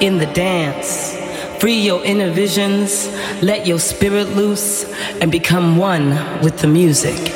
in the dance. Free your inner visions, let your spirit loose, and become one with the music.